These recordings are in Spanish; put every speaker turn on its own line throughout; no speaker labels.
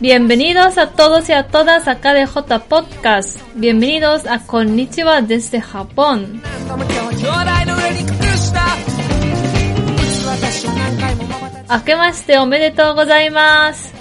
Bienvenidos a todos y a todas a KDJ Podcast. Bienvenidos a Konnichiwa desde Japón. Akemashite omedetou gozaimasu.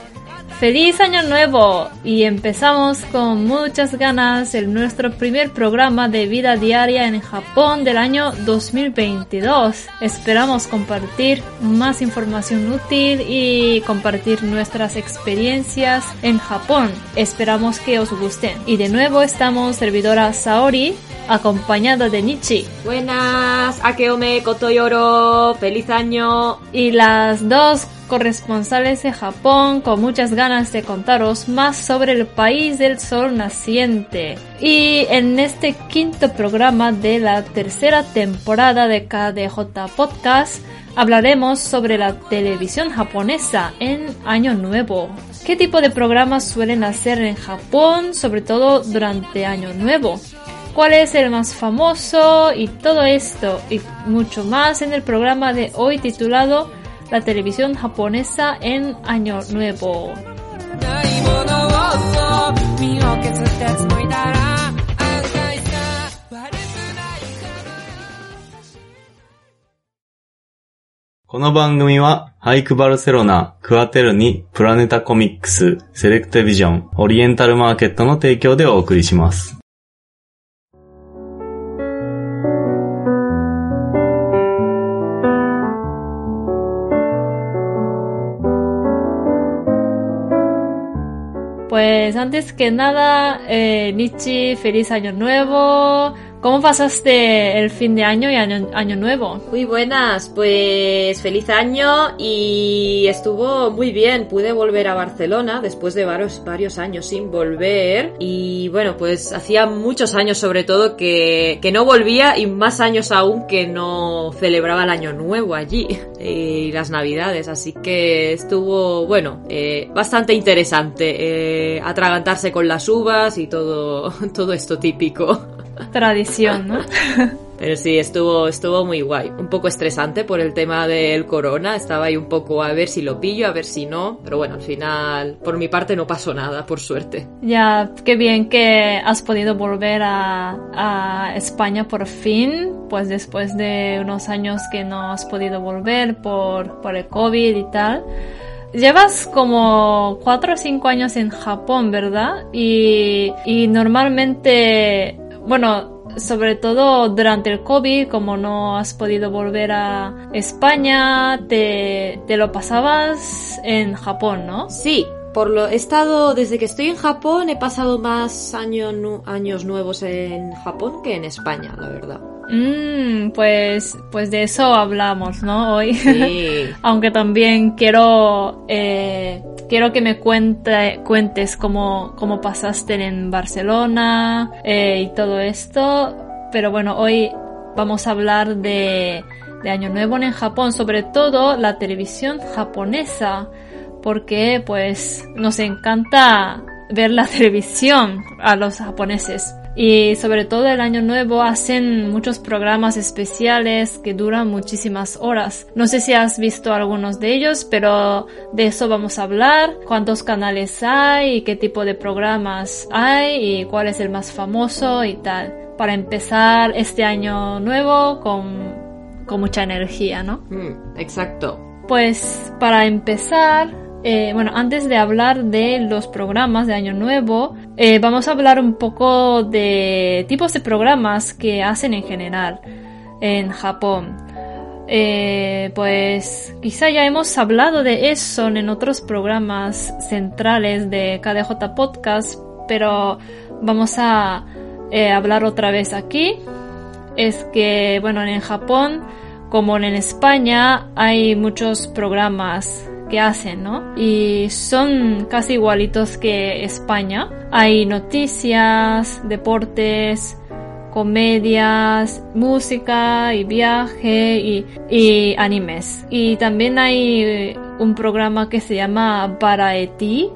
Feliz año nuevo y empezamos con muchas ganas el nuestro primer programa de vida diaria en Japón del año 2022. Esperamos compartir más información útil y compartir nuestras experiencias en Japón. Esperamos que os gusten. Y de nuevo estamos servidora Saori acompañada de Nichi.
Buenas, Akeome Kotoyoro, feliz año.
Y las dos corresponsales de Japón con muchas ganas de contaros más sobre el país del sol naciente. Y en este quinto programa de la tercera temporada de KDJ Podcast hablaremos sobre la televisión japonesa en Año Nuevo. ¿Qué tipo de programas suelen hacer en Japón, sobre todo durante Año Nuevo? cuál es el más famoso y todo esto y mucho más en el programa de hoy titulado La televisión japonesa en Año Nuevo.
この番組は、ハイクバルセロナ、クアテルニ、プラネタコミックス、セレクテビジョン、オリエンタルマーケットの提供でお送りします。
Pues antes que nada, eh, Nichi, feliz año nuevo. ¿Cómo pasaste el fin de año y año, nuevo?
Muy buenas, pues feliz año y estuvo muy bien. Pude volver a Barcelona después de varios, años sin volver. Y bueno, pues hacía muchos años sobre todo que, que no volvía y más años aún que no celebraba el año nuevo allí y las navidades. Así que estuvo, bueno, eh, bastante interesante eh, atragantarse con las uvas y todo, todo esto típico.
Tradición, ¿no?
Pero sí, estuvo, estuvo muy guay. Un poco estresante por el tema del corona. Estaba ahí un poco a ver si lo pillo, a ver si no. Pero bueno, al final, por mi parte no pasó nada, por suerte.
Ya, qué bien que has podido volver a, a España por fin. Pues después de unos años que no has podido volver por, por el COVID y tal. Llevas como 4 o 5 años en Japón, ¿verdad? Y, y normalmente bueno, sobre todo durante el COVID, como no has podido volver a España, te, lo pasabas en Japón, ¿no?
Sí, por lo he estado desde que estoy en Japón he pasado más años nuevos en Japón que en España, la verdad.
Mm, pues, pues de eso hablamos, ¿no? Hoy.
Sí.
Aunque también quiero, eh, quiero que me cuente, cuentes cómo, cómo pasaste en Barcelona eh, y todo esto. Pero bueno, hoy vamos a hablar de, de Año Nuevo en Japón, sobre todo la televisión japonesa, porque pues nos encanta ver la televisión a los japoneses. Y sobre todo el año nuevo hacen muchos programas especiales que duran muchísimas horas. No sé si has visto algunos de ellos, pero de eso vamos a hablar. Cuántos canales hay y qué tipo de programas hay y cuál es el más famoso y tal. Para empezar este año nuevo con, con mucha energía, ¿no?
Mm, exacto.
Pues para empezar, eh, bueno, antes de hablar de los programas de Año Nuevo, eh, vamos a hablar un poco de tipos de programas que hacen en general en Japón. Eh, pues quizá ya hemos hablado de eso en otros programas centrales de KDJ Podcast, pero vamos a hablar otra vez aquí. Es que, bueno, en Japón como en España hay muchos programas que hacen, ¿no? Y son casi igualitos que España. Hay noticias, deportes, comedias, música y viaje y, y, animes. Y también hay un programa que se llama Variety,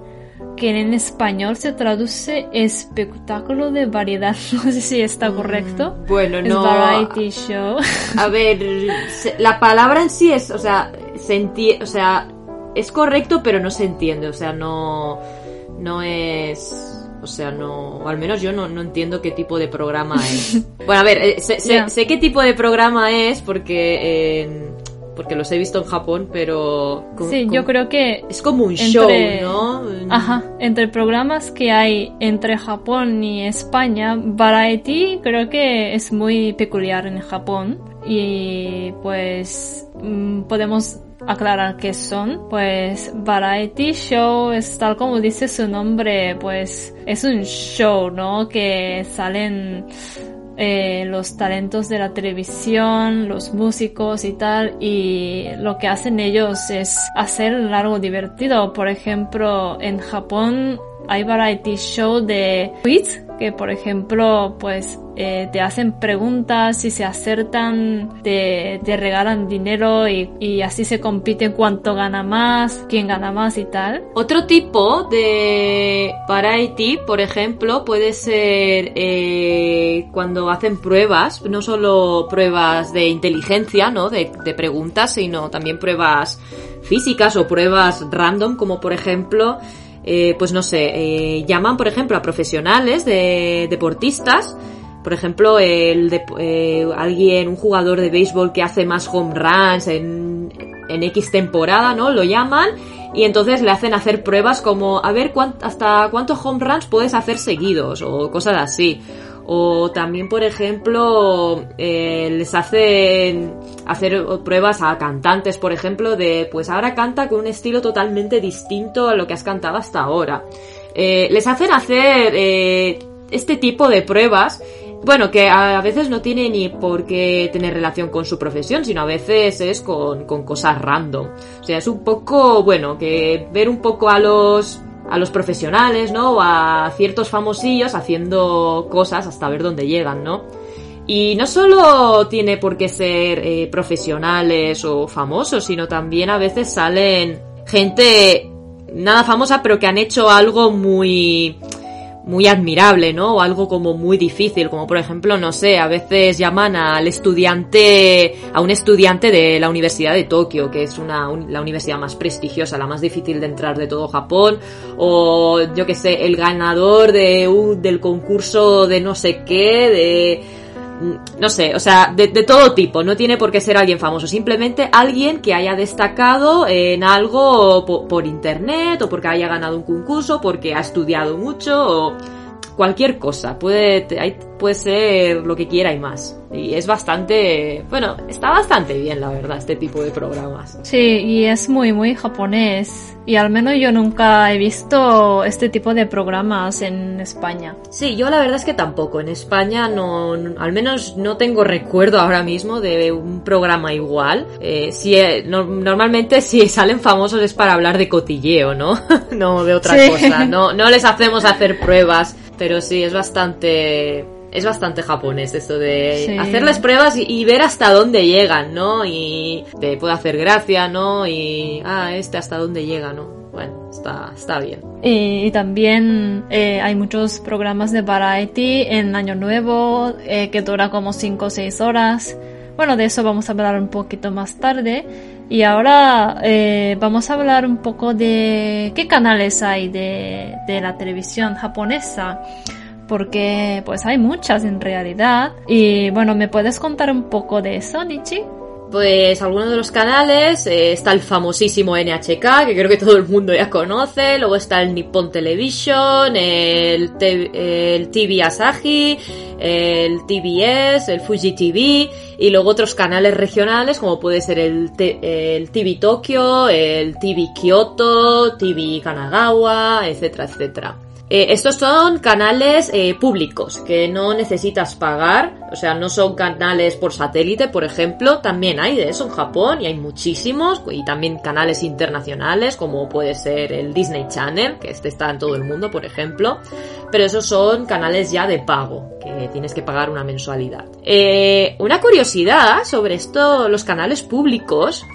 que en español se traduce espectáculo de variedad. No sé si está correcto.
Bueno,
es
no.
variety show.
A ver, la palabra en sí es, o sea, se enti- o sea, es correcto, pero no se entiende, o sea, no, no es, o sea, no, o al menos yo no, no entiendo qué tipo de programa es. Bueno, a ver, eh, sé, sé- qué tipo de programa es porque, porque los he visto en Japón, pero
Sí, yo creo que
es como un
entre-
show, ¿no?
Ajá, entre programas que hay entre Japón y España, Variety creo que es muy peculiar en Japón y pues mm, podemos aclarar qué son. Pues Variety Show es tal como dice su nombre, pues es un show, ¿no? Que salen eh, los talentos de la televisión, los músicos y tal, y lo que hacen ellos es hacer algo divertido. Por ejemplo, en Japón hay variety show de quiz que por ejemplo pues eh, te hacen preguntas y se acertan te, regalan dinero y, y así se compite cuánto gana más quién gana más y tal
Otro tipo de variety, por ejemplo, puede ser eh, cuando hacen pruebas, no solo pruebas de inteligencia, ¿no? De, de preguntas, sino también pruebas físicas o pruebas random, como por ejemplo, eh, pues no sé, eh, llaman por ejemplo a profesionales de deportistas por ejemplo, el de, eh, alguien, un jugador de béisbol que hace más home runs en, en X temporada, ¿no? Lo llaman y entonces le hacen hacer pruebas como a ver cuán- hasta cuántos home runs puedes hacer seguidos o cosas así. O también, por ejemplo, eh, les hacen hacer pruebas a cantantes, por ejemplo, de pues ahora canta con un estilo totalmente distinto a lo que has cantado hasta ahora. Eh, les hacen hacer eh, este tipo de pruebas bueno, que a veces no tiene ni por qué tener relación con su profesión, sino a veces es con, con cosas random. O sea, es un poco, bueno, que ver un poco a los a los profesionales, ¿no? O a ciertos famosillos haciendo cosas hasta ver dónde llegan, ¿no? Y no solo tiene por qué ser eh, profesionales o famosos, sino también a veces salen gente nada famosa, pero que han hecho algo muy muy admirable, ¿no? O algo como muy difícil, como por ejemplo, no sé, a veces llaman al estudiante, a un estudiante de la Universidad de Tokio, que es una, un- la universidad más prestigiosa, la más difícil de entrar de todo Japón, o yo que sé, el ganador de un, del concurso de no sé qué, de no sé, o sea, de, de, todo tipo, no tiene por qué ser alguien famoso, simplemente alguien que haya destacado en algo por, por, internet o porque haya ganado un concurso, porque ha estudiado mucho o cualquier cosa, puede, puede ser lo que quiera y más. Y es bastante, bueno, está bastante bien la verdad este tipo de programas.
Sí, y es muy, muy japonés. Y al menos yo nunca he visto este tipo de programas en España.
Sí, yo la verdad es que tampoco. En España no, no al menos no tengo recuerdo ahora mismo de un programa igual. Eh, si, eh, no, normalmente si salen famosos es para hablar de cotilleo, ¿no? no de otra
sí.
cosa. No, no les hacemos hacer pruebas, pero sí es bastante es bastante japonés esto de sí. hacerles pruebas y, y, ver hasta dónde llegan, ¿no? Y te puede hacer gracia, ¿no? Y, ah, este hasta dónde llega, ¿no? Bueno, está, está bien.
Y, y también eh, hay muchos programas de variety en Año Nuevo eh, que dura como 5 o 6 horas. Bueno, de eso vamos a hablar un poquito más tarde. Y ahora eh, vamos a hablar un poco de qué canales hay de, de la televisión japonesa porque pues hay muchas en realidad. Y bueno, ¿me puedes contar un poco de eso, Nichi?
Pues algunos de los canales, eh, está el famosísimo NHK, que creo que todo el mundo ya conoce, luego está el Nippon Television, el, TV Asahi, el TBS, el Fuji TV, y luego otros canales regionales como puede ser el, el TV Tokyo, el TV Kyoto, TV Kanagawa, etcétera, etcétera. Eh, estos son canales eh, públicos que no necesitas pagar, o sea, no son canales por satélite, por ejemplo. También hay de eso en Japón y hay muchísimos, y también canales internacionales, como puede ser el Disney Channel, que este está en todo el mundo, por ejemplo. Pero esos son canales ya de pago, que tienes que pagar una mensualidad. Eh, una curiosidad sobre esto, los canales públicos,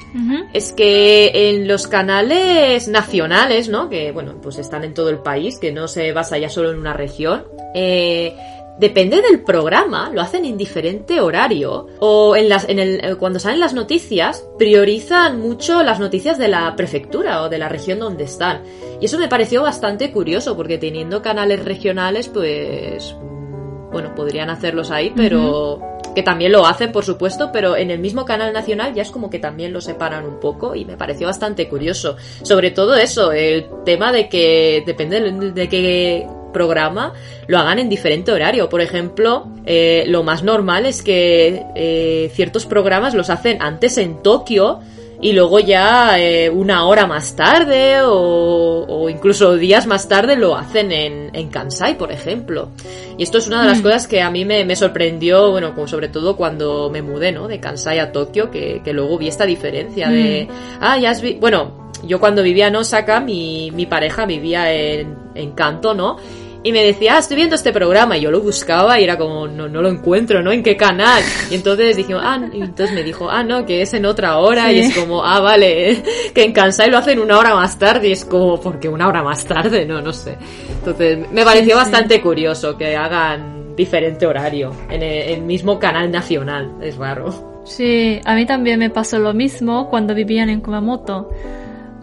es que en los canales nacionales, ¿no? Que, bueno, pues están en todo el país, que no se basa ya solo en una región, eh, depende del programa, lo hacen en diferente horario. O en las, en el, eh, cuando salen las noticias, priorizan mucho las noticias de la prefectura o de la región donde están. Y eso me pareció bastante curioso, porque teniendo canales regionales, pues. mm, Bueno, podrían hacerlos ahí, pero. Que también lo hacen, por supuesto, pero en el mismo canal nacional ya es como que también lo separan un poco y me pareció bastante curioso. Sobre todo eso, el tema de que depende de- de qué programa lo hagan en diferente horario. Por ejemplo, eh, lo más normal es que eh, ciertos programas los hacen antes en Tokio y luego ya eh, una hora más tarde o, o incluso días más tarde lo hacen en, en Kansai, por ejemplo. Y esto es una de las cosas que a mí me, me sorprendió, bueno, como sobre todo cuando me mudé, ¿no? De Kansai a Tokio, que, que luego vi esta diferencia de, ah, ya has vi bueno, yo cuando vivía en Osaka, mi, mi pareja vivía en, en Kanto, ¿no? Y me decía, ah, estoy viendo este programa, y yo lo buscaba y era como, no, no lo encuentro, ¿no? ¿En qué canal? Y entonces dijimos, ah, y entonces me dijo, ah, no, que es en otra hora, y es como, ah, vale, que en Kansai lo hacen una hora más tarde, y es como, ¿por qué una hora más tarde? No, no sé. Entonces, me pareció
sí.
bastante curioso que hagan diferente horario en el, el mismo canal nacional, es raro.
Sí, a mí también me pasó lo mismo cuando vivían en Kumamoto.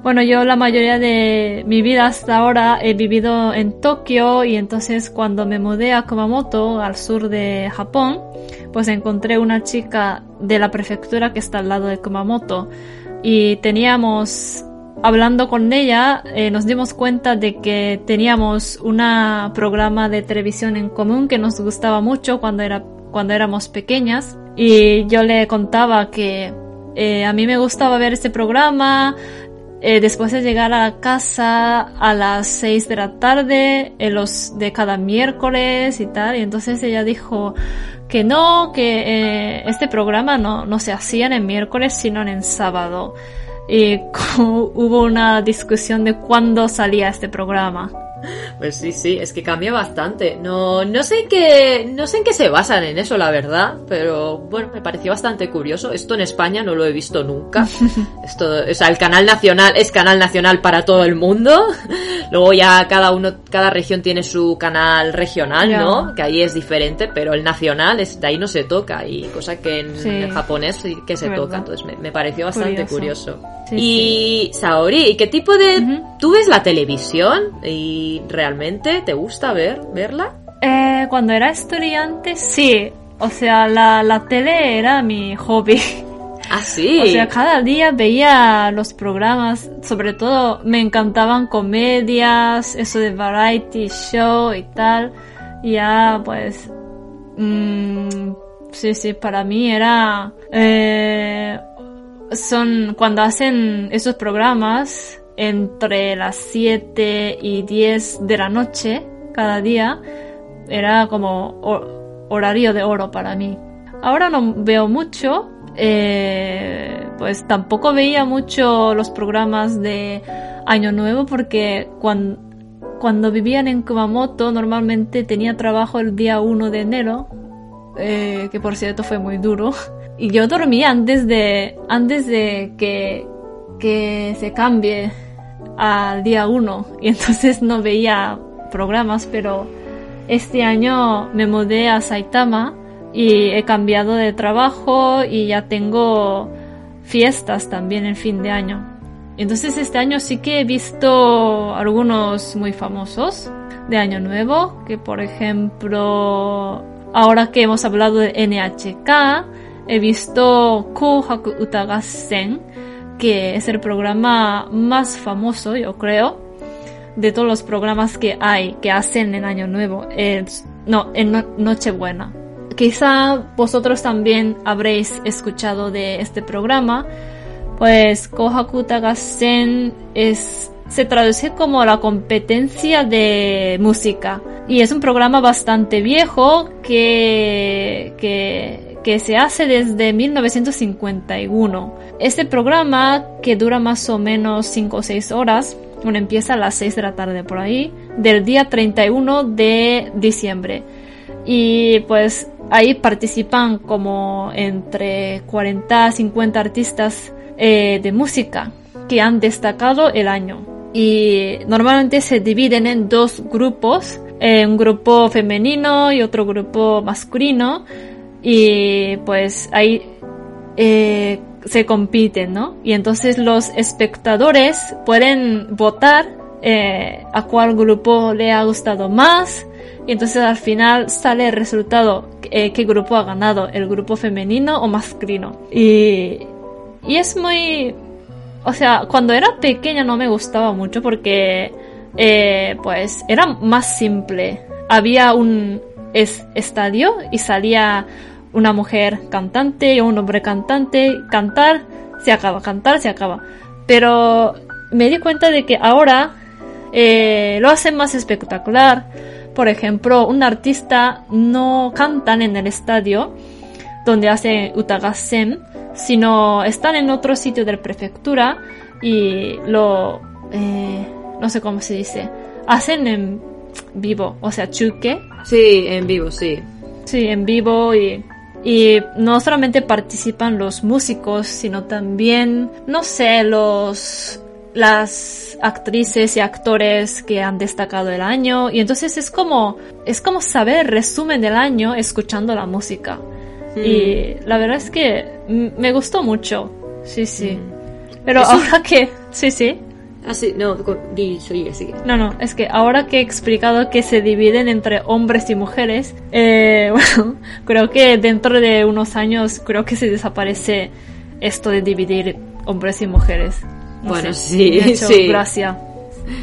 Bueno, yo la mayoría de mi vida hasta ahora he vivido en Tokio y entonces cuando me mudé a Kumamoto, al sur de Japón, pues encontré una chica de la prefectura que está al lado de Kumamoto. Y teníamos, hablando con ella, eh, nos dimos cuenta de que teníamos un programa de televisión en común que nos gustaba mucho cuando, era, cuando éramos pequeñas. Y yo le contaba que eh, a mí me gustaba ver este programa, eh, después de llegar a la casa a las 6 de la tarde, en los de cada miércoles y tal, y entonces ella dijo que no, que eh, este programa no, no se hacía en miércoles, sino en sábado. Y hubo una discusión de cuándo salía este programa.
Pues sí, sí, es que cambia bastante. No, no sé en qué, no sé en qué se basan en eso, la verdad, pero bueno, me pareció bastante curioso. Esto en España no lo he visto nunca. Esto, o sea, el canal nacional es canal nacional para todo el mundo. Luego ya cada uno, cada región tiene su canal regional. ¿no? Que ahí es diferente, pero el nacional es, de ahí no se toca y cosa que en
Sí.
el japonés sí que se toca. Entonces me, me pareció bastante
Curioso.
curioso.
Sí,
y Saori, ¿y qué tipo de... ¿Tú ves la televisión y realmente te gusta ver verla?
Eh, cuando era estudiante, sí. O sea, la, la tele era mi hobby.
Ah, sí.
O sea, cada día veía los programas, sobre todo me encantaban comedias, eso de variety show y tal. Ya, pues, mm, sí, sí, para mí era, eh, son cuando hacen esos programas entre las 7 y 10 de la noche cada día, era como ho- horario de oro para mí. Ahora no veo mucho, eh, pues tampoco veía mucho los programas de Año Nuevo porque cuando, cuando vivían en Kumamoto normalmente tenía trabajo el día 1 de enero, eh, que por cierto fue muy duro. Y yo dormía antes de, antes de que, que se cambie al día 1 y entonces no veía programas, pero este año me mudé a Saitama y he cambiado de trabajo y ya tengo fiestas también en fin de año. Entonces este año sí que he visto algunos muy famosos de Año Nuevo, que por ejemplo, ahora que hemos hablado de NHK, he visto Kohaku Utagassen, que es el programa más famoso, yo creo, de todos los programas que hay, que hacen en Año Nuevo, es- no, en no- Nochebuena. Quizá vosotros también habréis escuchado de este programa, pues Kohaku Utagassen es se traduce como la competencia de música. Y es un programa bastante viejo que, que, que se hace desde 1951. Este programa, que dura más o menos 5 o 6 horas, bueno, empieza a las 6 de la tarde por ahí, del día 31 de diciembre. Y pues ahí participan como entre 40 a 50 artistas eh, de música que han destacado el año. Y normalmente se dividen en dos grupos, eh, un grupo femenino y otro grupo masculino. Y pues ahí eh, se compiten, ¿no? Y entonces los espectadores pueden votar eh, a cuál grupo le ha gustado más. Y entonces al final sale el resultado, eh, qué grupo ha ganado, el grupo femenino o masculino. Y, y es muy... O sea, cuando era pequeña no me gustaba mucho porque eh, pues era más simple. Había un estadio y salía una mujer cantante y un hombre cantante, cantar, se acaba, cantar, se acaba. Pero me di cuenta de que ahora eh, lo hacen más espectacular. Por ejemplo, un artista no cantan en el estadio donde hace utagasen, sino están en otro sitio de la prefectura y lo, eh, no sé cómo se dice, hacen en vivo, o sea, chuque.
Sí, en vivo, sí.
Sí, en vivo y y no solamente participan los músicos, sino también, no sé, los las actrices y actores que han destacado el año. Y entonces es como es como saber resumen del año escuchando la música. Y la verdad es que me gustó mucho. Sí sí. Pero ahora que sí sí
Ah, sí, no, sigue, sigue.
No, no, es que ahora que he explicado que se dividen entre hombres y mujeres, eh, bueno, creo que dentro de unos años creo que se desaparece esto de dividir hombres y mujeres.
bueno, sí, sí.
Gracias.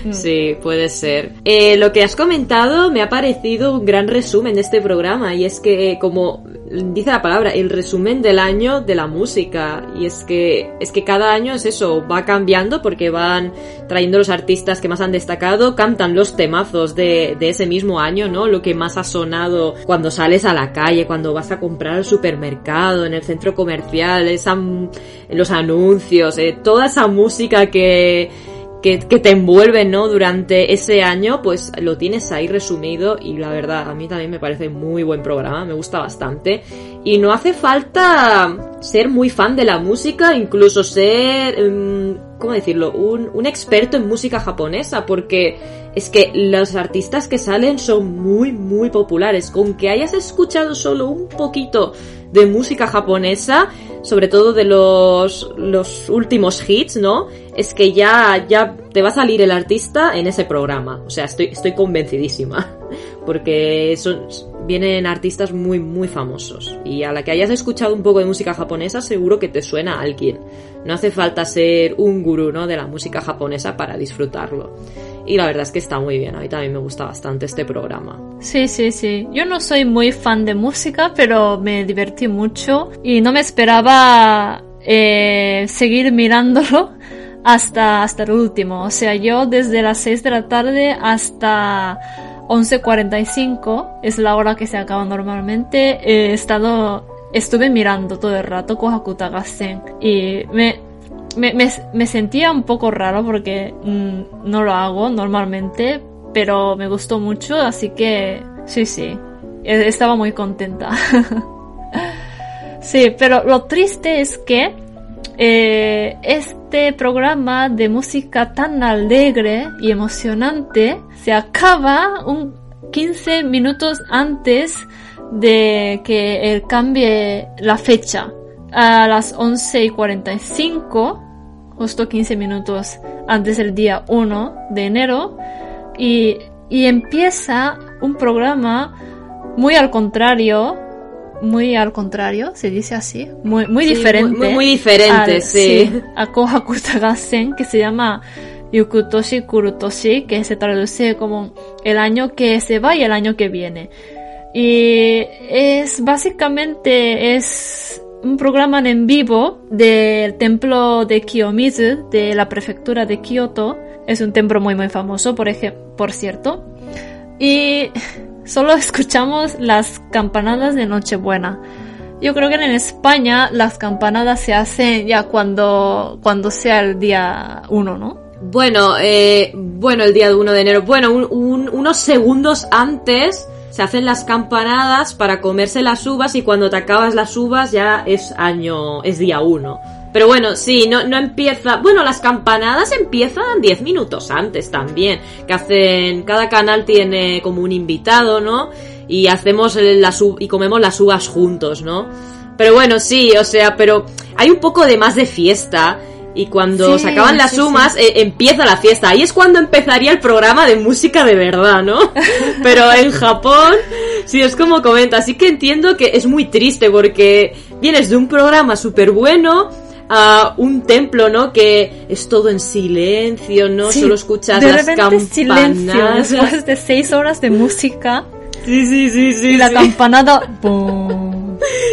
Mm. Sí, puede ser. Eh, lo que has comentado me ha parecido un gran resumen de este programa y es que, como dice la palabra, el resumen del año de la música y es que es que cada año es eso, va cambiando porque van trayendo los artistas que más han destacado, cantan los temazos de, de ese mismo año, ¿no? Lo que más ha sonado cuando sales a la calle, cuando vas a comprar al supermercado, en el centro comercial, esa, los anuncios, eh, toda esa música que que, te envuelve, ¿no? Durante ese año, pues lo tienes ahí resumido y la verdad, a mí también me parece muy buen programa, me gusta bastante. Y no hace falta ser muy fan de la música, incluso ser, em, ¿cómo decirlo? Un, un experto en música japonesa, porque es que los artistas que salen son muy, muy populares. Con que hayas escuchado solo un poquito de música japonesa, sobre todo de los, los últimos hits, ¿no? Es que ya, ya te va a salir el artista en ese programa. O sea, estoy, estoy convencidísima. Porque son, vienen artistas muy, muy famosos. Y a la que hayas escuchado un poco de música japonesa, seguro que te suena a alguien. No hace falta ser un gurú, ¿no? De la música japonesa para disfrutarlo. Y la verdad es que está muy bien. A mí también me gusta bastante este programa.
Sí, sí, sí. Yo no soy muy fan de música, pero me divertí mucho. Y no me esperaba eh, seguir mirándolo hasta, hasta el último. O sea, yo desde las 6 de la tarde hasta 11.45 es la hora que se acaba normalmente. He estado, estuve mirando todo el rato Kohaku Tagasen y me, me, me, sentía un poco raro porque mm, no lo hago normalmente, pero me gustó mucho, así que sí, sí, e, estaba muy contenta. sí, pero lo triste es que eh, este programa de música tan alegre y emocionante se acaba un 15 minutos antes de que él cambie la fecha a las 11 y 45, justo 15 minutos antes del día 1 de enero, y, y empieza un programa muy al contrario muy al contrario, se dice así, muy, muy diferente.
Muy, muy, diferente, sí. sí.
A Kohaku Tagasen, que se llama Yukutoshi Kurutoshi, que se traduce como el año que se va y el año que viene. Y es básicamente es un programa en vivo del templo de Kiyomizu, de la prefectura de Kyoto, Es un templo muy muy famoso, por ejemplo, por cierto. Y solo escuchamos las campanadas de Nochebuena. Yo creo que en España las campanadas se hacen ya cuando, cuando sea el día 1, ¿no?
Bueno, eh, bueno, el día 1 de enero. Bueno, un- un- unos segundos antes se hacen las campanadas para comerse las uvas y cuando te acabas las uvas ya es año, es día 1. Pero bueno, sí, no, no empieza. Bueno, las campanadas empiezan 10 minutos antes también. Que hacen. Cada canal tiene como un invitado, ¿no? Y hacemos las y comemos las uvas juntos, ¿no? Pero bueno, sí, o sea, pero hay un poco de más de fiesta. Y cuando
Sí,
se acaban las
sí,
uvas, eh, empieza la fiesta. Ahí es cuando empezaría el programa de música de verdad, ¿no? Pero en Japón, sí, es como comenta. Así que entiendo que es muy triste porque vienes de un programa súper bueno a un templo, ¿no? Que es todo en silencio, ¿no?
Sí,
Solo escuchas
de
las
repente silencio después de seis horas de música
Sí, sí, sí, sí.
y la
sí.
campanada.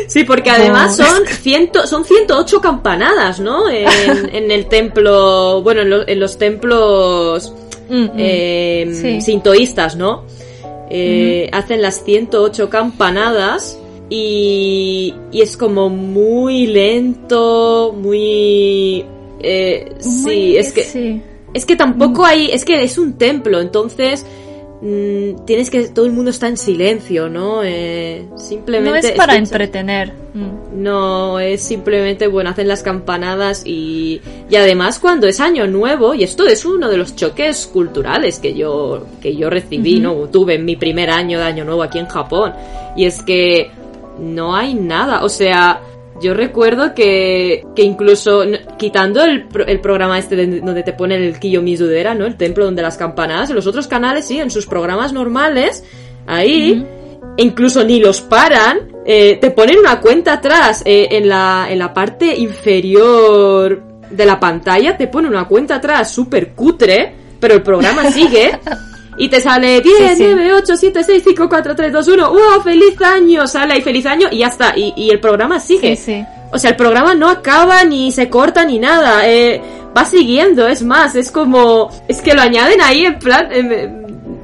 Sí, porque además son, ciento, son 108 campanadas, ¿no? En, en el templo, bueno, en, lo- en los templos
Mm, mm.
eh,
Sí.
sintoístas, ¿no? Eh, Hacen las 108 campanadas y, y es como muy lento, muy... eh, sí, es que...
sí.
Es que tampoco hay, es que es un templo, entonces mm, tienes que, todo el mundo está en silencio, ¿no? Eh, simplemente...
No es para entretener. Mm.
No, es simplemente, bueno, hacen las campanadas y, y además cuando es año nuevo, y esto es uno de los choques culturales que yo, que yo recibí, ¿no? Tuve en mi primer año de año nuevo aquí en Japón, y es que no hay nada, o sea, yo recuerdo que, que incluso quitando el, el programa este de- donde te ponen el Kiyomizudera, ¿no? El templo donde las campanadas, en los otros canales sí, en sus programas normales, ahí, e incluso ni los paran, eh, te ponen una cuenta atrás eh, en, la, en la parte inferior de la pantalla, te pone una cuenta atrás súper cutre, pero el programa sigue. Y te sale 10,
Sí, sí.
9, 8, 7, 6, 5, 4, 3, 2, 1. ¡Wow! ¡Feliz año! Sale ahí feliz año y ya está. Y, y el programa sigue.
Sí, sí.
O sea, el programa no acaba ni se corta ni nada. eh, va siguiendo, es más, es como. Es que lo añaden ahí en plan. eh,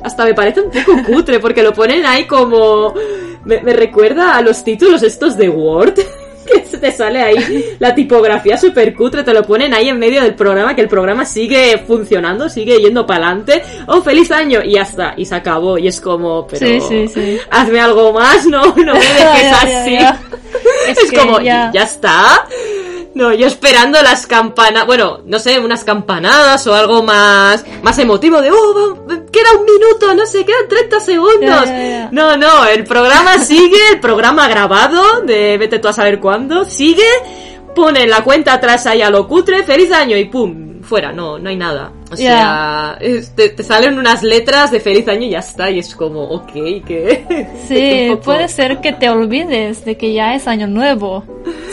hasta me parece un poco cutre porque lo ponen ahí como. Me, me recuerda a los títulos estos de Word. Te sale ahí la tipografía súper cutre, te lo ponen ahí en medio del programa, que el programa sigue funcionando, sigue yendo para adelante. ¡Oh, feliz año! Y ya está, y se acabó. Y es como, pero.
Sí, sí, sí.
Hazme algo más, no, no me dejes así. Es,
Es que
como,
ya-
¿ya está? No, yo esperando las campanas, bueno, no sé, unas campanadas o algo más, más emotivo de, oh, queda un minuto, no sé, quedan 30 segundos. No, no, el programa sigue, el programa grabado, de vete tú a saber cuándo, sigue, pone la cuenta atrás ahí a lo cutre, feliz año y pum, fuera, no, no hay nada. O sea, es- te, te salen unas letras de feliz año y ya está, y es como, ok, que...
Sí,
poco-
puede ser que te olvides de que ya es año nuevo.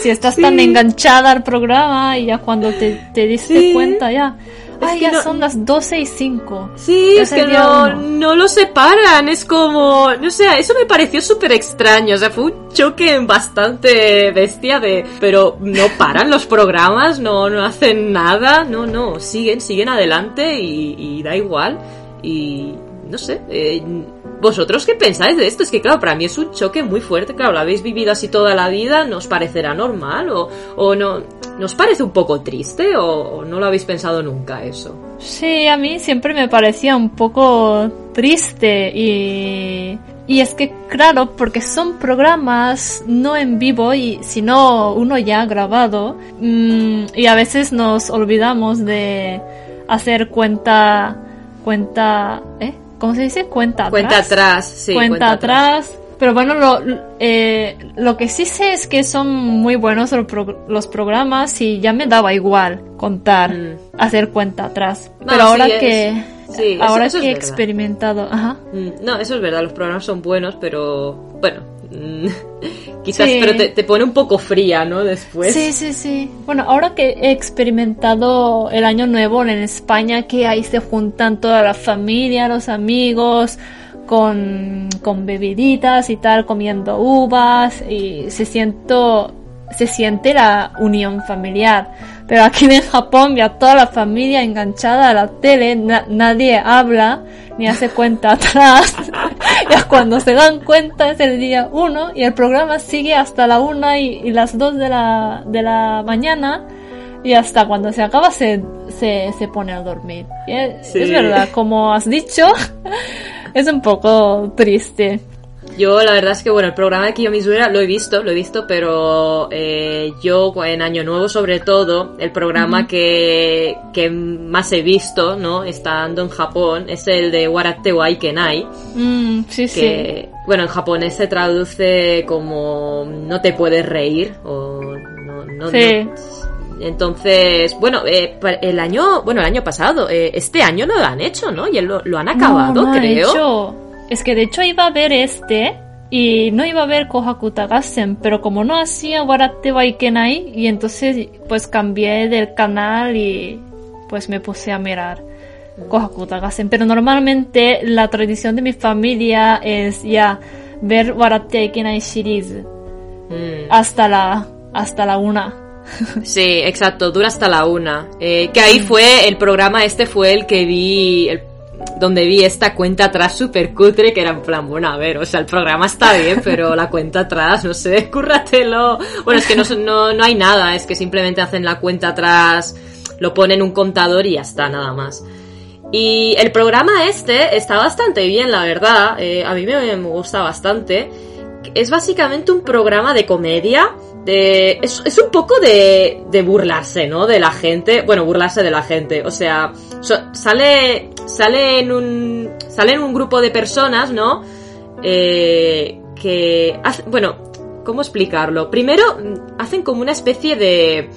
Si estás
Sí.
tan enganchada al programa y ya cuando te, te diste
Sí.
cuenta ya. Ay,
que
ya
no-
son las 12 y 5.
Sí, es que no, no lo separan, es como, no sé, eso me pareció súper extraño, o sea, fue un choque bastante bestia de, pero no paran los programas, no, no hacen nada, no, no, siguen, siguen adelante y, y da igual, y no sé, eh, ¿Vosotros qué pensáis de esto? Es que claro, para mí es un choque muy fuerte, claro, lo habéis vivido así toda la vida, ¿nos parecerá normal o, o no? ¿Nos parece un poco triste o, no lo habéis pensado nunca eso?
Sí, a mí siempre me parecía un poco triste y... Y es que, claro, porque son programas no en vivo y sino uno ya grabado mm, y a veces nos olvidamos de hacer cuenta... Cuenta... ¿Eh? ¿Cómo se dice? Cuenta atrás.
Cuenta atrás, sí.
cuenta, atrás. Pero bueno, lo, eh, lo que sí sé es que son muy buenos los, pro- los programas y ya me daba igual contar,
Mm.
hacer cuenta atrás.
No,
Pero ahora
sí, es-
que,
sí,
ahora
eso
que he experimentado, ajá.
Mm, No, eso es verdad, los programas son buenos, pero bueno, mm, quizás,
Sí.
pero te, te pone un poco fría, ¿no? Después.
Sí, sí, sí. Bueno, ahora que he experimentado el año nuevo en España, que ahí se juntan toda la familia, los amigos, con, con bebiditas y tal, comiendo uvas, y se siento se siente la unión familiar. Pero aquí en Japón ya toda la familia enganchada a la tele, na- nadie habla ni hace cuenta atrás. ya cuando se dan cuenta es el día uno y el programa sigue hasta la una y, y las dos de la, de la mañana y hasta cuando se acaba se, se, se pone a dormir. Y es,
Sí.
es verdad, como has dicho, es un poco triste.
Yo la verdad es que bueno, el programa de Kiyomizuera lo he visto, lo he visto, pero eh, yo en Año Nuevo sobre todo, el programa que, que más he visto, ¿no? Estando en Japón, es el de Warate wa Ikenai,
Mm, sí, sí.
que bueno, en japonés se traduce como no te puedes reír o no, no,
Sí.
no. Entonces, bueno, eh, el año, bueno, el año pasado, eh, este año no lo han hecho, ¿no? Y lo, lo han acabado,
No, no ha
creo.
hecho. Es que de hecho iba a ver este y no iba a ver Kohaku Tagasen, pero como no hacía Warate wa Ikenai, y entonces pues cambié del canal y pues me puse a mirar Kohaku Tagasen. Pero normalmente la tradición de mi familia es ya ver Warate wa Ikenai series
Mm.
hasta la, hasta la una.
Sí, exacto, dura hasta la una. Eh, que ahí fue, el programa este fue el que vi, donde vi esta cuenta atrás super cutre, que era en plan, bueno, a ver, o sea, el programa está bien, pero la cuenta atrás, no sé, cúrratelo. Bueno, es que no, no, no hay nada, es que simplemente hacen la cuenta atrás, lo ponen un contador y ya está, nada más. Y el programa este está bastante bien, la verdad. eh, a mí me gusta bastante. Es básicamente un programa de comedia. De, es, un poco de, de burlarse, ¿no? De la gente. Bueno, burlarse de la gente. O sea, sale, sale en un, sale en un grupo de personas, ¿no? Eh, que, bueno, ¿cómo explicarlo? Primero, mm, hacen como una especie de,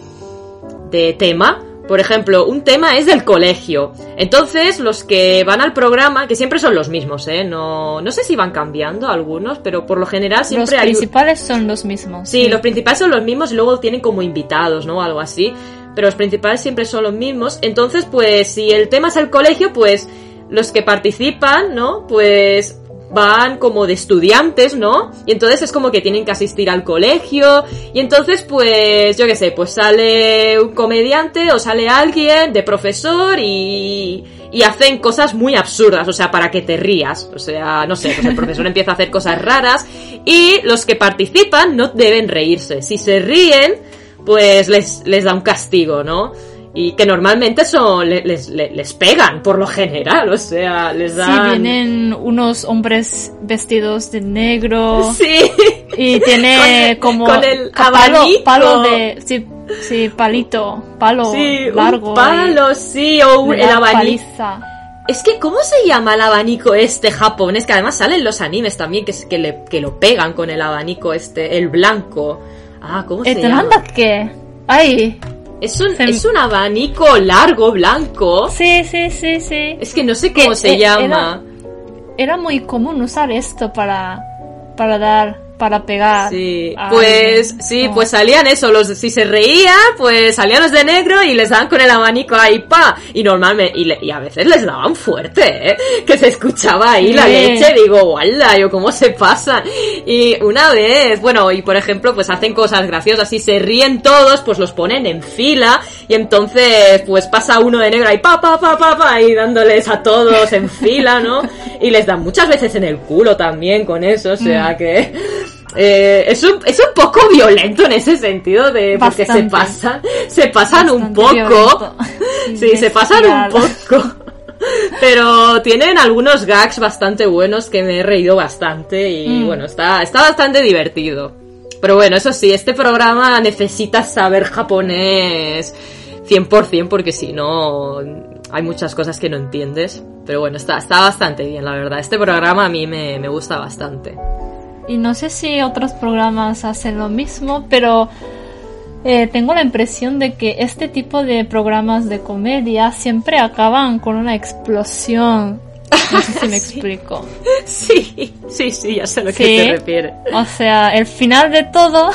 de tema. Por ejemplo, un tema es del colegio. Entonces, los que van al programa, que siempre son los mismos, ¿eh? No, no sé si van cambiando algunos, pero por lo general
Los
siempre hay...
principales son los mismos.
Sí, los principales son los mismos y luego tienen como invitados, ¿no? Algo así. Pero los principales siempre son los mismos. Entonces, pues, si el tema es el colegio, pues, los que participan, ¿no? Pues van como de estudiantes, ¿no? Y entonces es como que tienen que asistir al colegio. Y entonces, pues, yo qué sé, pues sale un comediante o sale alguien de profesor y, y hacen cosas muy absurdas, o sea, para que te rías. O sea, no sé, pues el profesor empieza a hacer cosas raras y los que participan no deben reírse. Si se ríen, pues les, les da un castigo, ¿no? y que normalmente son les, les, les, pegan por lo general, o sea, les dan...
Sí, vienen unos hombres vestidos de negro.
Sí.
Y tiene como...
Con el
palo, palo, de... Sí, sí, palito, palo
sí,
largo.
Un palo, sí, o un, el abanico. Es que, ¿cómo se llama el abanico este japonés? Que además salen los animes también que, que, le, que lo pegan con el abanico este, el blanco. Ah, ¿cómo se llama?
Qué? Ay,
es un,
Fem-
es un abanico largo, blanco.
sí, sí, sí, sí.
Es que no sé cómo se
eh,
llama.
Era muy común usar esto para para dar para pegar.
Sí, pues
alguien.
sí, pues salían eso, los si se reían, pues salían los de negro y les daban con el abanico ahí, pa, y normalmente, y, le- y a veces les daban fuerte, ¿eh? que se escuchaba ahí la leche, digo, guala, yo cómo se pasan. Y una vez, bueno, y por ejemplo, pues hacen cosas graciosas, si se ríen todos, pues los ponen en fila, y entonces, pues pasa uno de negro ahí, pa, pa, pa, pa, pa, y dándoles a todos en fila, ¿no? Y les dan muchas veces en el culo también con eso, o sea
Mm.
que... Eh, es, un, es un poco violento en ese sentido de porque se pasan se pasan un poco. sí se pasan un poco. Pero tienen algunos gags bastante buenos que me he reído bastante y
Mm.
bueno está está bastante divertido. Pero bueno eso sí este programa necesitas saber japonés 100% porque si no hay muchas cosas que no entiendes. Pero bueno está está bastante bien la verdad. Este programa a mí me, me gusta bastante
Y no sé si otros programas hacen lo mismo, pero eh, tengo la impresión de que este tipo de programas de comedia siempre acaban con una explosión. No sé si me explico.
Sí, sí, sí, ya sé a lo que
Sí.
te refieres.
O sea, el final de todo,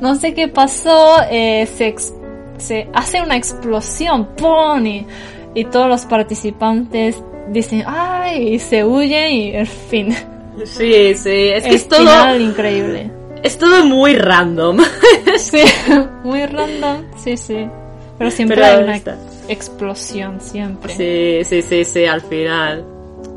no sé qué pasó, eh, se, ex- se hace una explosión, ¡pum! Y, y todos los participantes dicen, ¡ay! y se huyen y el fin.
Sí, sí, es que
el
es todo,
final increíble.
es todo muy random.
Sí, muy random, sí, sí. Pero siempre
Pero
hay una
está.
explosión, siempre.
Sí, sí, sí, sí, al final.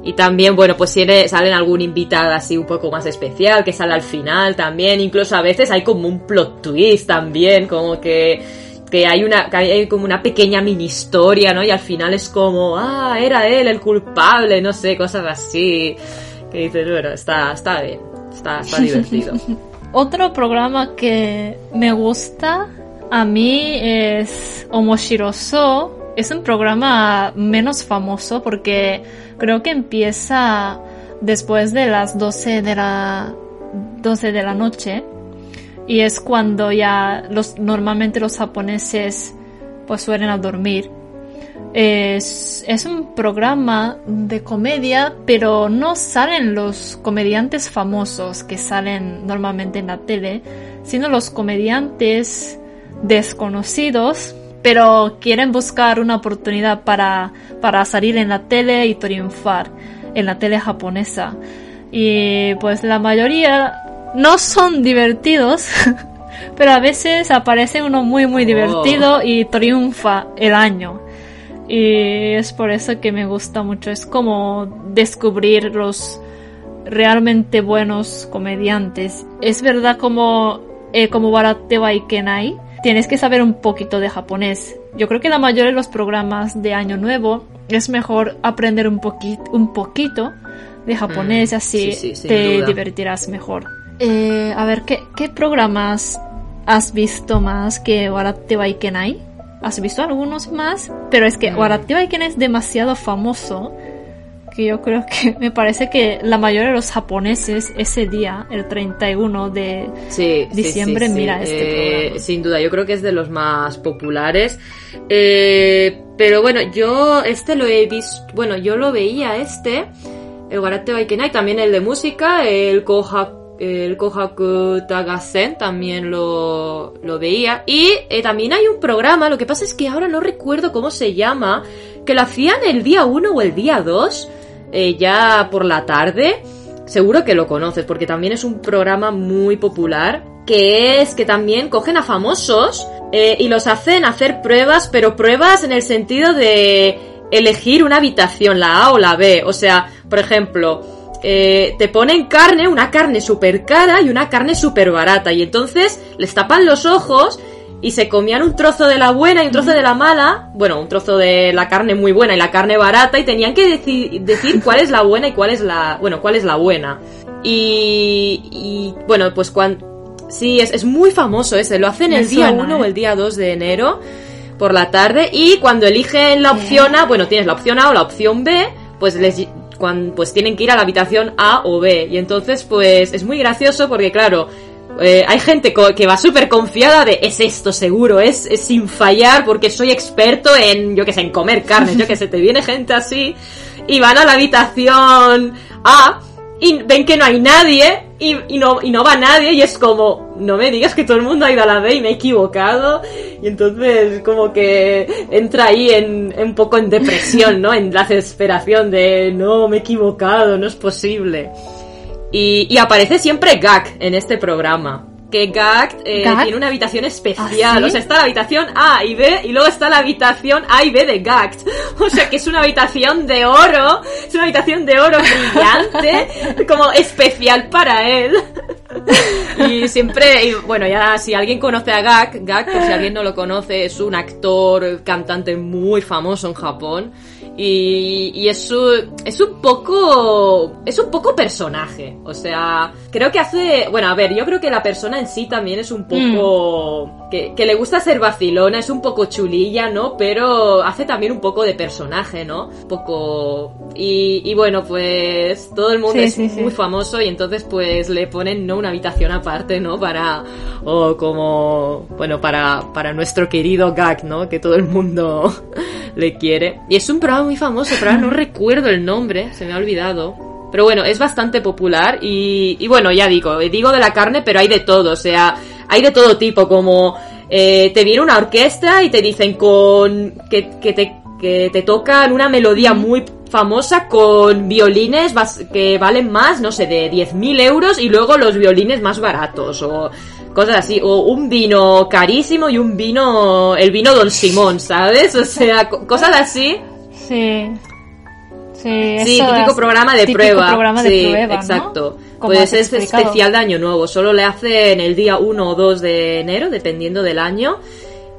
Y también, bueno, pues tiene, salen algún invitado así un poco más especial que sale al final también. Incluso a veces hay como un plot twist también, como que, que hay una, que hay como una pequeña mini historia, ¿no? Y al final es como, ah, era él el culpable, no sé, cosas así. Que dices, bueno, está, está bien, está, está divertido.
Otro programa que me gusta a mí es Omoshiroso. Es un programa menos famoso porque creo que empieza después de las 12 de la 12 de la noche y es cuando ya los normalmente los japoneses pues suelen dormir. Es, es un programa de comedia, pero no salen los comediantes famosos que salen normalmente en la tele, sino los comediantes desconocidos, pero quieren buscar una oportunidad para, para salir en la tele y triunfar en la tele japonesa. Y pues la mayoría no son divertidos, pero a veces aparece uno muy muy divertido y triunfa el año. Y es por eso que me gusta mucho. Es como descubrir los realmente buenos comediantes. Es verdad como, eh, como Barate wa Ikenai. Tienes que saber un poquito de japonés. Yo creo que la mayoría de los programas de Año Nuevo es mejor aprender un, poquito un poquito de japonés,
Mm,
así
sí, sí, sin
te
duda.
divertirás mejor. Eh, a ver, ¿qué, ¿qué programas has visto más que Barate wa Ikenai? ¿Has visto algunos más? Pero es que
Mm.
Barate wa Ikenai es demasiado famoso que yo creo que me parece que la mayoría de los japoneses ese día, el 31 de...
Sí,
Diciembre
sí, sí.
mira este
Eh,
programa.
Sin duda, yo creo que es de los más populares. Eh, pero bueno, yo este lo he visto, bueno, yo lo veía este, el Garate Baikenai, también el de música, el Kohaku, el Kohaku Tagasen también lo, lo veía. Y eh, también hay un programa, lo que pasa es que ahora no recuerdo cómo se llama, que lo hacían el día 1 o el día 2, eh, ya por la tarde. Seguro que lo conoces, porque también es un programa muy popular, que es que también cogen a famosos eh, y los hacen hacer pruebas, pero pruebas en el sentido de elegir una habitación, la A o la B. O sea, por ejemplo, eh, te ponen carne, una carne súper cara y una carne súper barata, y entonces les tapan los ojos y se comían un trozo de la buena y un trozo de la mala, bueno, un trozo de la carne muy buena y la carne barata. Y tenían que deci- decir cuál es la buena y cuál es la, bueno, cuál es la buena. Y, y bueno, pues cuando, sí, es, es muy famoso ese, lo hacen
Me
el día
suena,
1
¿eh?
o el día 2 de enero por la tarde. Y cuando eligen la opción A, bueno, tienes la opción A o la opción B, pues les ll- cuan- pues tienen que ir a la habitación A o B. Y entonces pues es muy gracioso porque claro, eh, hay gente que va súper confiada de es esto seguro, es, es sin fallar porque soy experto en, yo que sé, en comer carne, yo que sé, te viene gente así y van a la habitación A y ven que no hay nadie y, y no, y no va nadie y es como, no me digas que todo el mundo ha ido a la B y me he equivocado y entonces como que entra ahí en, un poco en depresión, ¿no? En la desesperación de no, me he equivocado, no es posible. Y, y aparece siempre Gak en este programa. Que Gak, eh, tiene una habitación especial.
¿Ah, sí?
O sea, está la habitación A y B y luego está la habitación A y B de Gak. O sea, que es una habitación de oro. Es una habitación de oro brillante. como especial para él. Y siempre, y bueno, ya si alguien conoce a Gak, Gak, por si alguien no lo conoce, es un actor, cantante muy famoso en Japón. Y, y es, un, es un poco. Es un poco personaje. O sea, creo que hace. Bueno, a ver, yo creo que la persona en sí también es un poco. Que, que le gusta ser vacilona, es un poco chulilla, ¿no? Pero hace también un poco de personaje, ¿no? Un poco. Y, y bueno, pues todo el mundo
Sí,
es
sí, sí.
muy famoso y entonces pues le ponen no una habitación aparte, ¿no? Para o como bueno, para para nuestro querido Gag, ¿no? Que todo el mundo le quiere. Y es un programa muy famoso, pero ahora no recuerdo el nombre, se me ha olvidado. Pero bueno, es bastante popular y, y bueno, ya digo, digo de la carne, pero hay de todo, o sea, hay de todo tipo, como eh, te viene una orquesta y te dicen con que, que te que te tocan una melodía muy famosa con violines bas- que valen más, no sé, de 10.000 euros y luego los violines más baratos o cosas así, o un vino carísimo y un vino, el vino Don Simón, ¿sabes? O sea, co- cosas así.
Sí. Sí,
Sí, típico programa de
típico
prueba.
programa de
sí,
prueba,
exacto. Pues es
explicado.
especial de Año Nuevo. Solo le hacen el día 1 o 2 de enero, dependiendo del año.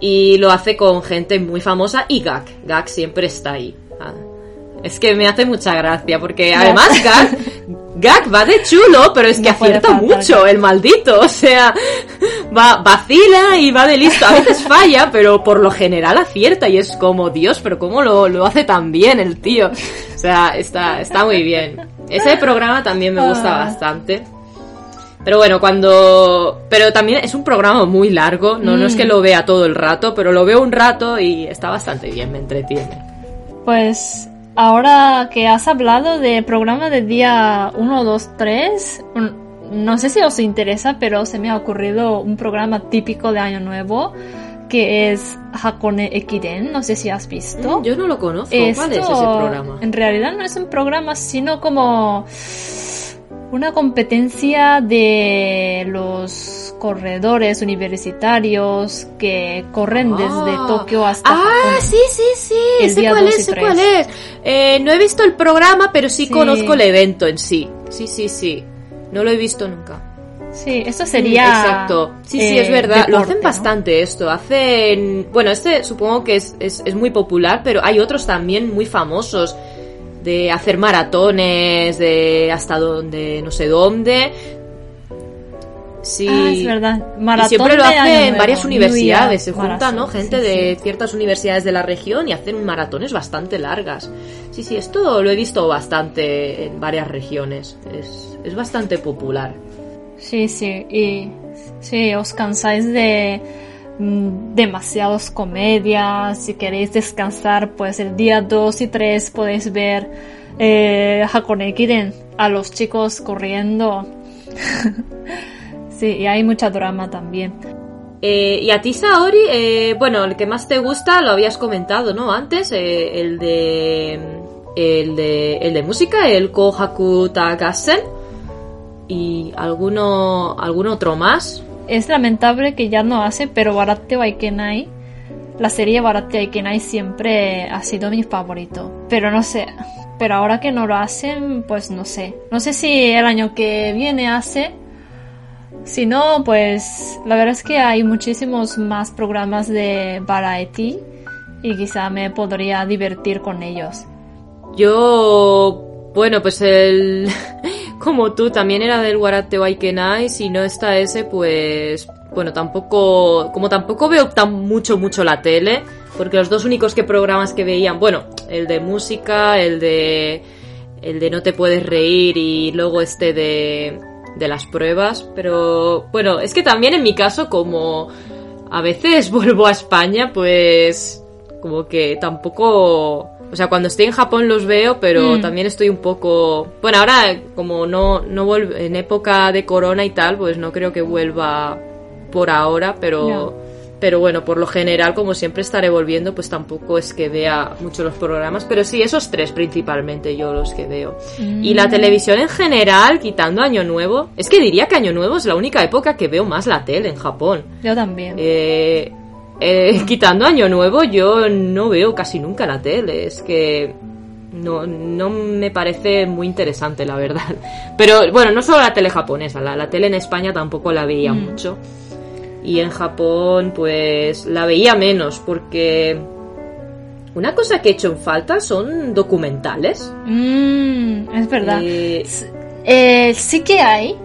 Y lo hace con gente muy famosa y Gak. Gak siempre está ahí. Ah, Es que me hace mucha gracia, porque además Gak, Gak va de chulo, pero es que
No
acierta mucho, el maldito. O sea, va, vacila y va de listo. A veces falla, pero por lo general acierta y es como, Dios, pero cómo lo, lo hace tan bien el tío. O sea, está, está muy bien. Ese programa también me gusta
Ah.
bastante. Pero bueno, cuando... Pero también es un programa muy largo, no, no es que
Mm.
lo vea todo el rato, pero lo veo un rato y está bastante bien, me entretiene.
Pues ahora que has hablado de programa de día 1, 2, 3, un- no sé si os interesa, pero se me ha ocurrido un programa típico de Año Nuevo que es Hakone Ekiden, no sé si has visto.
Yo no lo conozco. ¿Cuál es ese
Esto,
programa?
En realidad no es un programa, sino como una competencia de los corredores universitarios que corren desde
Ah.
Tokio hasta
Ah, sí, sí, sí.
El
sé
día
cuál
2
es, sé
3.
cuál es. Eh, no he visto el programa, pero sí,
Sí.
conozco el evento en sí. Sí, sí, sí. No lo he visto nunca.
Sí, esto sería.
Mm, Exacto. Sí, sí,
eh,
es verdad. lo hacen
¿no?
bastante esto. Hacen. Bueno, este supongo que es, es, es muy popular, pero hay otros también muy famosos. De hacer maratones, de hasta donde, no sé dónde. Sí.
Ah, es verdad.
Y
Maratón
siempre lo hacen en varias universidades, se juntan, ¿no? Gente
sí,
de
sí.
ciertas universidades de la región y hacen maratones bastante largas. Sí, sí, esto lo he visto bastante en varias regiones. Es, es bastante popular.
Sí, sí, y sí, os cansáis de demasiadas comedias, si queréis descansar, pues el día 2 y 3 podéis ver eh, Hakone a los chicos corriendo. sí, y hay mucha drama también.
Eh, y a ti, Saori, eh, bueno, el que más te gusta lo habías comentado, ¿no? Antes, eh, el de. El de, el de música, el Kohaku Tagasen. Y alguno, algún otro más.
Es lamentable que ya no hace, pero Baratte wa Ikenai, la serie Baratte wa Ikenai siempre ha sido mi favorito. Pero no sé, pero ahora que no lo hacen, pues no sé. No sé si el año que viene hace. Si no, pues la verdad es que hay muchísimos más programas de variety y quizá me podría divertir con ellos.
Yo, bueno, pues el... Como tú, también era del Warate Waikenai, si no está ese, pues... Bueno, tampoco... Como tampoco veo tan mucho, mucho la tele, porque los dos únicos que programas que veían, bueno, el de música, el de... El de no te puedes reír y luego este de... De las pruebas, pero bueno, es que también en mi caso, como a veces vuelvo a España, pues como que tampoco... O sea, cuando estoy en Japón los veo, pero
Mm.
también estoy un poco... Bueno, ahora como no, no vuelvo en época de corona y tal, pues no creo que vuelva por ahora, pero...
No.
Pero bueno, por lo general, como siempre estaré volviendo, pues tampoco es que vea mucho los programas, pero sí, esos tres principalmente yo los que veo. Y la televisión en general, quitando Año Nuevo, es que diría que Año Nuevo es la única época que veo más la tele en Japón.
Yo también.
Eh, eh, quitando Año Nuevo, yo no veo casi nunca la tele. Es que no, no me parece muy interesante, la verdad. Pero bueno, no solo la tele japonesa, la, la tele en España tampoco la veía
Mm.
mucho. Y en Japón, pues la veía menos, porque una cosa que he hecho en falta son documentales.
Mm, es verdad.
Eh,
eh, sí que hay,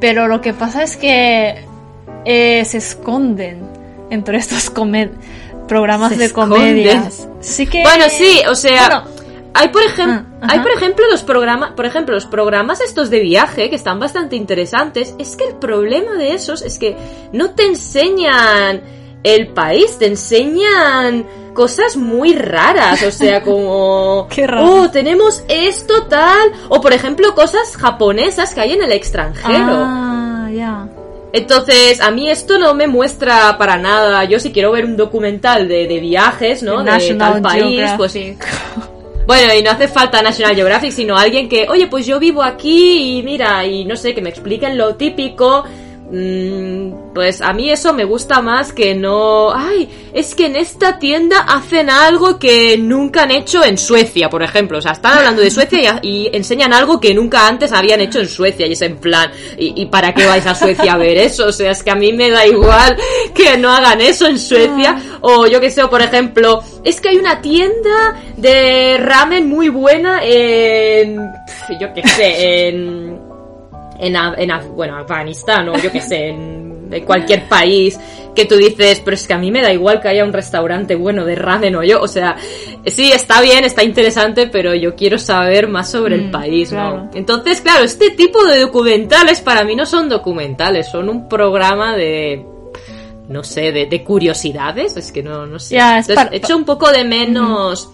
pero lo que pasa es que eh, se esconden entre estos programas
Se
de comedias. Sí que
Bueno, sí, o sea,
Bueno,
hay por ejemplo,
Ah,
hay por ejemplo los programas, por ejemplo, los programas estos de viaje que están bastante interesantes, es que el problema de esos es que no te enseñan el país, te enseñan cosas muy raras, o sea, como
Qué raro.
oh, tenemos esto tal, o por ejemplo, cosas japonesas que hay en el extranjero.
Ah, ya.
Entonces, a mí esto no me muestra para nada. Yo si quiero ver un documental de, de viajes, ¿no? De
National
tal país, pues
Geographic.
Bueno, y no hace falta National Geographic, sino alguien que, oye, pues yo vivo aquí y mira, y no sé, que me expliquen lo típico. Mm, pues a mí eso me gusta más que no... Ay, es que en esta tienda hacen algo que nunca han hecho en Suecia, por ejemplo. O sea, están hablando de Suecia y, enseñan algo que nunca antes habían hecho en Suecia. Y es en plan, ¿y, para qué vais a Suecia a ver eso? O sea, es que a mí me da igual que no hagan eso en Suecia. O yo que sé, por ejemplo, es que hay una tienda de ramen muy buena en... Yo que sé, en en, en bueno, Afganistán o yo que sé, en, en cualquier país que tú dices, pero es que a mí me da igual que haya un restaurante bueno de ramen o yo, o sea, sí, está bien, está interesante, pero yo quiero saber más sobre el
Mm,
país,
claro.
¿no? Entonces, claro, este tipo de documentales para mí no son documentales, son un programa de no sé, de, de curiosidades, es que no, no sé.
Es
Entonces, hecho un poco de menos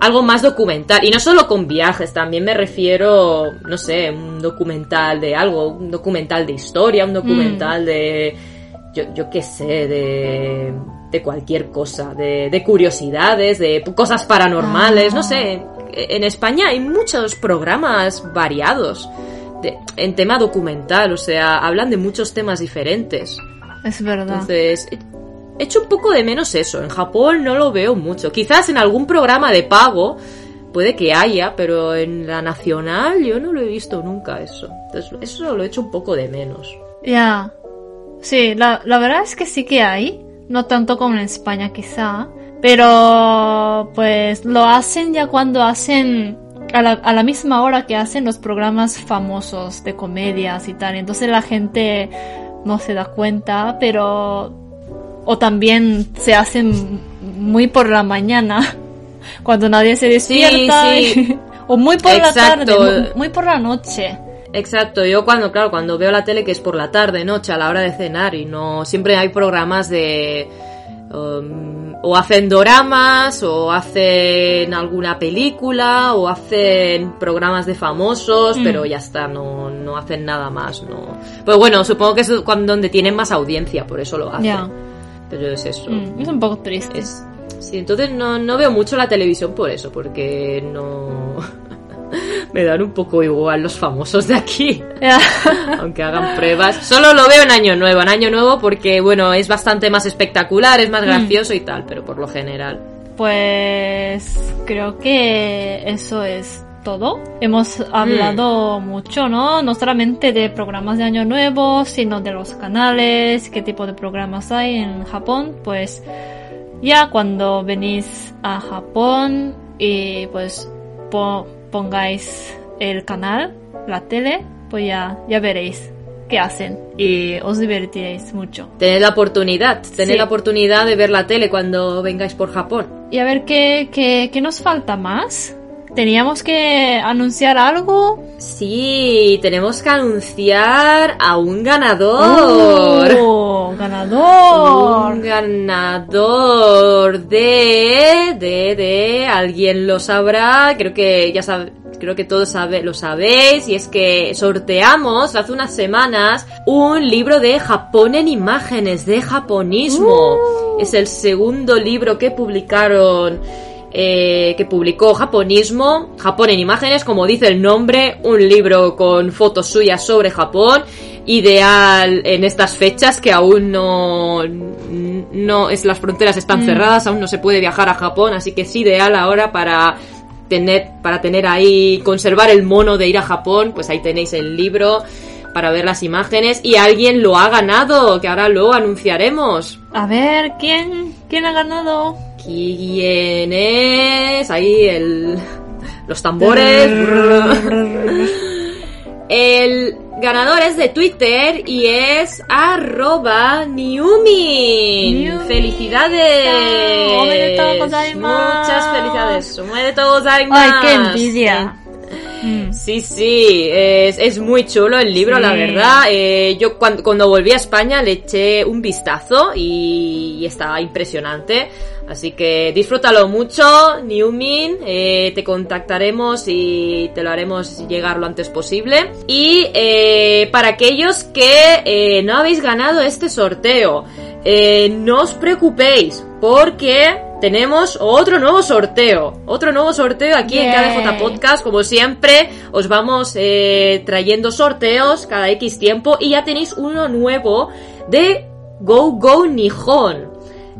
algo más documental. Y no solo con viajes, también me refiero, no sé, un documental de algo, un documental de historia, un documental de, yo, yo qué sé, de, de cualquier cosa, de, de curiosidades, de cosas paranormales,
Ah.
no sé. En España hay muchos programas variados de- en tema documental, o sea, hablan de muchos temas diferentes.
Es verdad.
Entonces, hecho un poco de menos eso. En Japón no lo veo mucho. Quizás en algún programa de pago puede que haya, pero en la nacional yo no lo he visto nunca eso. Entonces, eso lo he hecho un poco de menos.
Ya. Sí, la, la verdad es que sí que hay. No tanto como en España quizá. Pero pues lo hacen ya cuando hacen a la, a la misma hora que hacen los programas famosos de comedias y tal. Entonces la gente no se da cuenta, pero... O también se hacen muy por la mañana, cuando nadie se despierta.
sí.
y- o muy por la tarde, muy, muy por la noche.
Exacto, yo cuando, claro, cuando veo la tele que es por la tarde, noche, a la hora de cenar y no, siempre hay programas de, um, o hacen doramas, o hacen alguna película, o hacen programas de famosos,
Mm.
pero ya está, no, no hacen nada más, no. Pues bueno, supongo que es cuando, donde tienen más audiencia, por eso lo hacen. Pero es eso.
Mm, es un poco triste.
Es, sí, entonces no, no veo mucho la televisión por eso, porque no... Me dan un poco igual los famosos de aquí aunque hagan pruebas. Solo lo veo en Año Nuevo, en Año Nuevo porque, bueno, es bastante más espectacular, es más gracioso y tal, pero por lo general.
Pues creo que eso es todo. Hemos hablado mucho, ¿no? No solamente de programas de Año Nuevo, sino de los canales, qué tipo de programas hay en Japón. Pues ya cuando venís a Japón y pues po- pongáis el canal, la tele, pues ya, ya veréis qué hacen y os divertiréis mucho.
Tened la oportunidad, tened
Sí.
la oportunidad de ver la tele cuando vengáis por Japón.
Y a ver qué, qué, qué nos falta más. Teníamos que anunciar algo.
Sí, tenemos que anunciar a un ganador.
¡Oh! ¡Ganador!
Un ganador de, de, de, alguien lo sabrá, creo que ya sabe, creo que todos sabe, lo sabéis, y es que sorteamos hace unas semanas un libro de Japón en imágenes, de japonismo. Es el segundo libro que publicaron eh, que publicó Japonismo, Japón en imágenes, como dice el nombre, un libro con fotos suyas sobre Japón, ideal en estas fechas que aún no, no es las fronteras están cerradas, aún no se puede viajar a Japón, así que es ideal ahora para tener, para tener ahí, conservar el mono de ir a Japón, pues ahí tenéis el libro para ver las imágenes y alguien lo ha ganado, que ahora lo anunciaremos.
A ver, ¿quién, quién ha ganado?
¿Quién es? Ahí el... Los tambores. El ganador es de Twitter y es arroba Niumin.
Niumin.
¡Felicidades! Muchas felicidades.
¡Ay, qué envidia! Mm.
Sí, sí, es, es muy chulo el libro,
Sí.
la verdad. Eh, yo cuando, cuando volví a España le eché un vistazo y, y estaba impresionante. Así que disfrútalo mucho, Newmin. Eh, te contactaremos y te lo haremos llegar lo antes posible. Y eh, para aquellos que eh, no habéis ganado este sorteo, no os preocupéis porque tenemos otro nuevo sorteo. Otro nuevo sorteo aquí en. KDJ Podcast. Como siempre, os vamos trayendo sorteos cada X tiempo. Y ya tenéis uno nuevo de Go Go Nihon.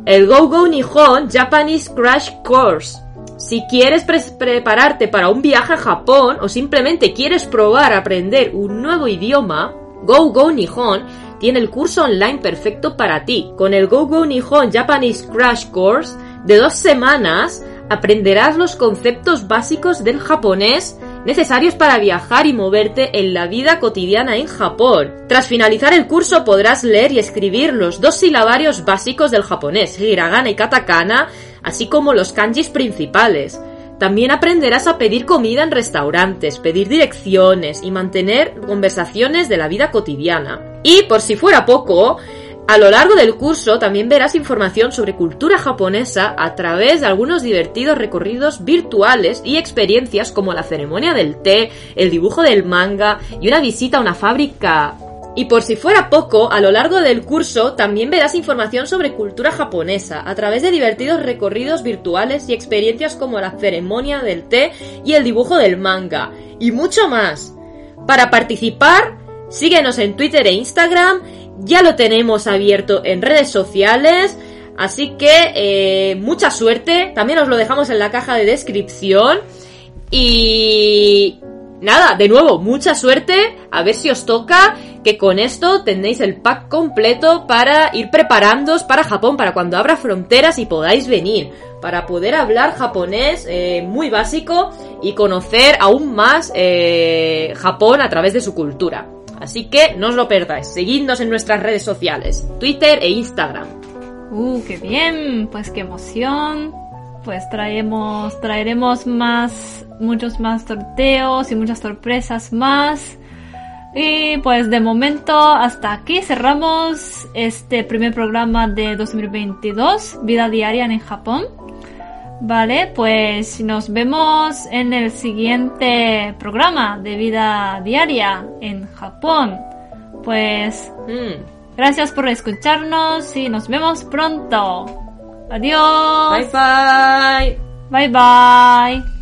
El Go Go Nihon Japanese Crash Course. Si quieres pre- prepararte para un viaje a Japón o simplemente quieres probar a aprender un nuevo idioma, Go Go Nihon tiene el curso online perfecto para ti. Con el Go Go Nihon Japanese Crash Course de dos semanas aprenderás los conceptos básicos del japonés necesarios para viajar y moverte en la vida cotidiana en Japón. Tras finalizar el curso podrás leer y escribir los dos silabarios básicos del japonés, hiragana y katakana, así como los kanjis principales. También aprenderás a pedir comida en restaurantes, pedir direcciones y mantener conversaciones de la vida cotidiana. Y por si fuera poco, a lo largo del curso también verás información sobre cultura japonesa a través de algunos divertidos recorridos virtuales y experiencias como la ceremonia del té, el dibujo del manga y una visita a una fábrica y por si fuera poco, a lo largo del curso también verás información sobre cultura japonesa a través de divertidos recorridos virtuales y experiencias como la ceremonia del té y el dibujo del manga, y mucho más. Para participar, síguenos en Twitter e Instagram, ya lo tenemos abierto en redes sociales, así que eh, mucha suerte, también os lo dejamos en la caja de descripción. Y nada, de nuevo, mucha suerte. A ver si os toca que con esto tenéis el pack completo para ir preparándoos para Japón, para cuando abra fronteras y podáis venir. Para poder hablar japonés eh, muy básico y conocer aún más eh, Japón a través de su cultura. Así que no os lo perdáis. Seguidnos en nuestras redes sociales, Twitter e Instagram.
Uh, qué bien, pues qué emoción. Pues traemos, traeremos más, muchos más sorteos y muchas sorpresas más. Y pues de momento hasta aquí cerramos este primer programa de 2022, Vida Diaria en Japón. Vale, pues nos vemos en el siguiente programa de Vida Diaria en Japón. Pues
Mm.
gracias por escucharnos y nos vemos pronto. Adiós.
Bye bye.
Bye bye.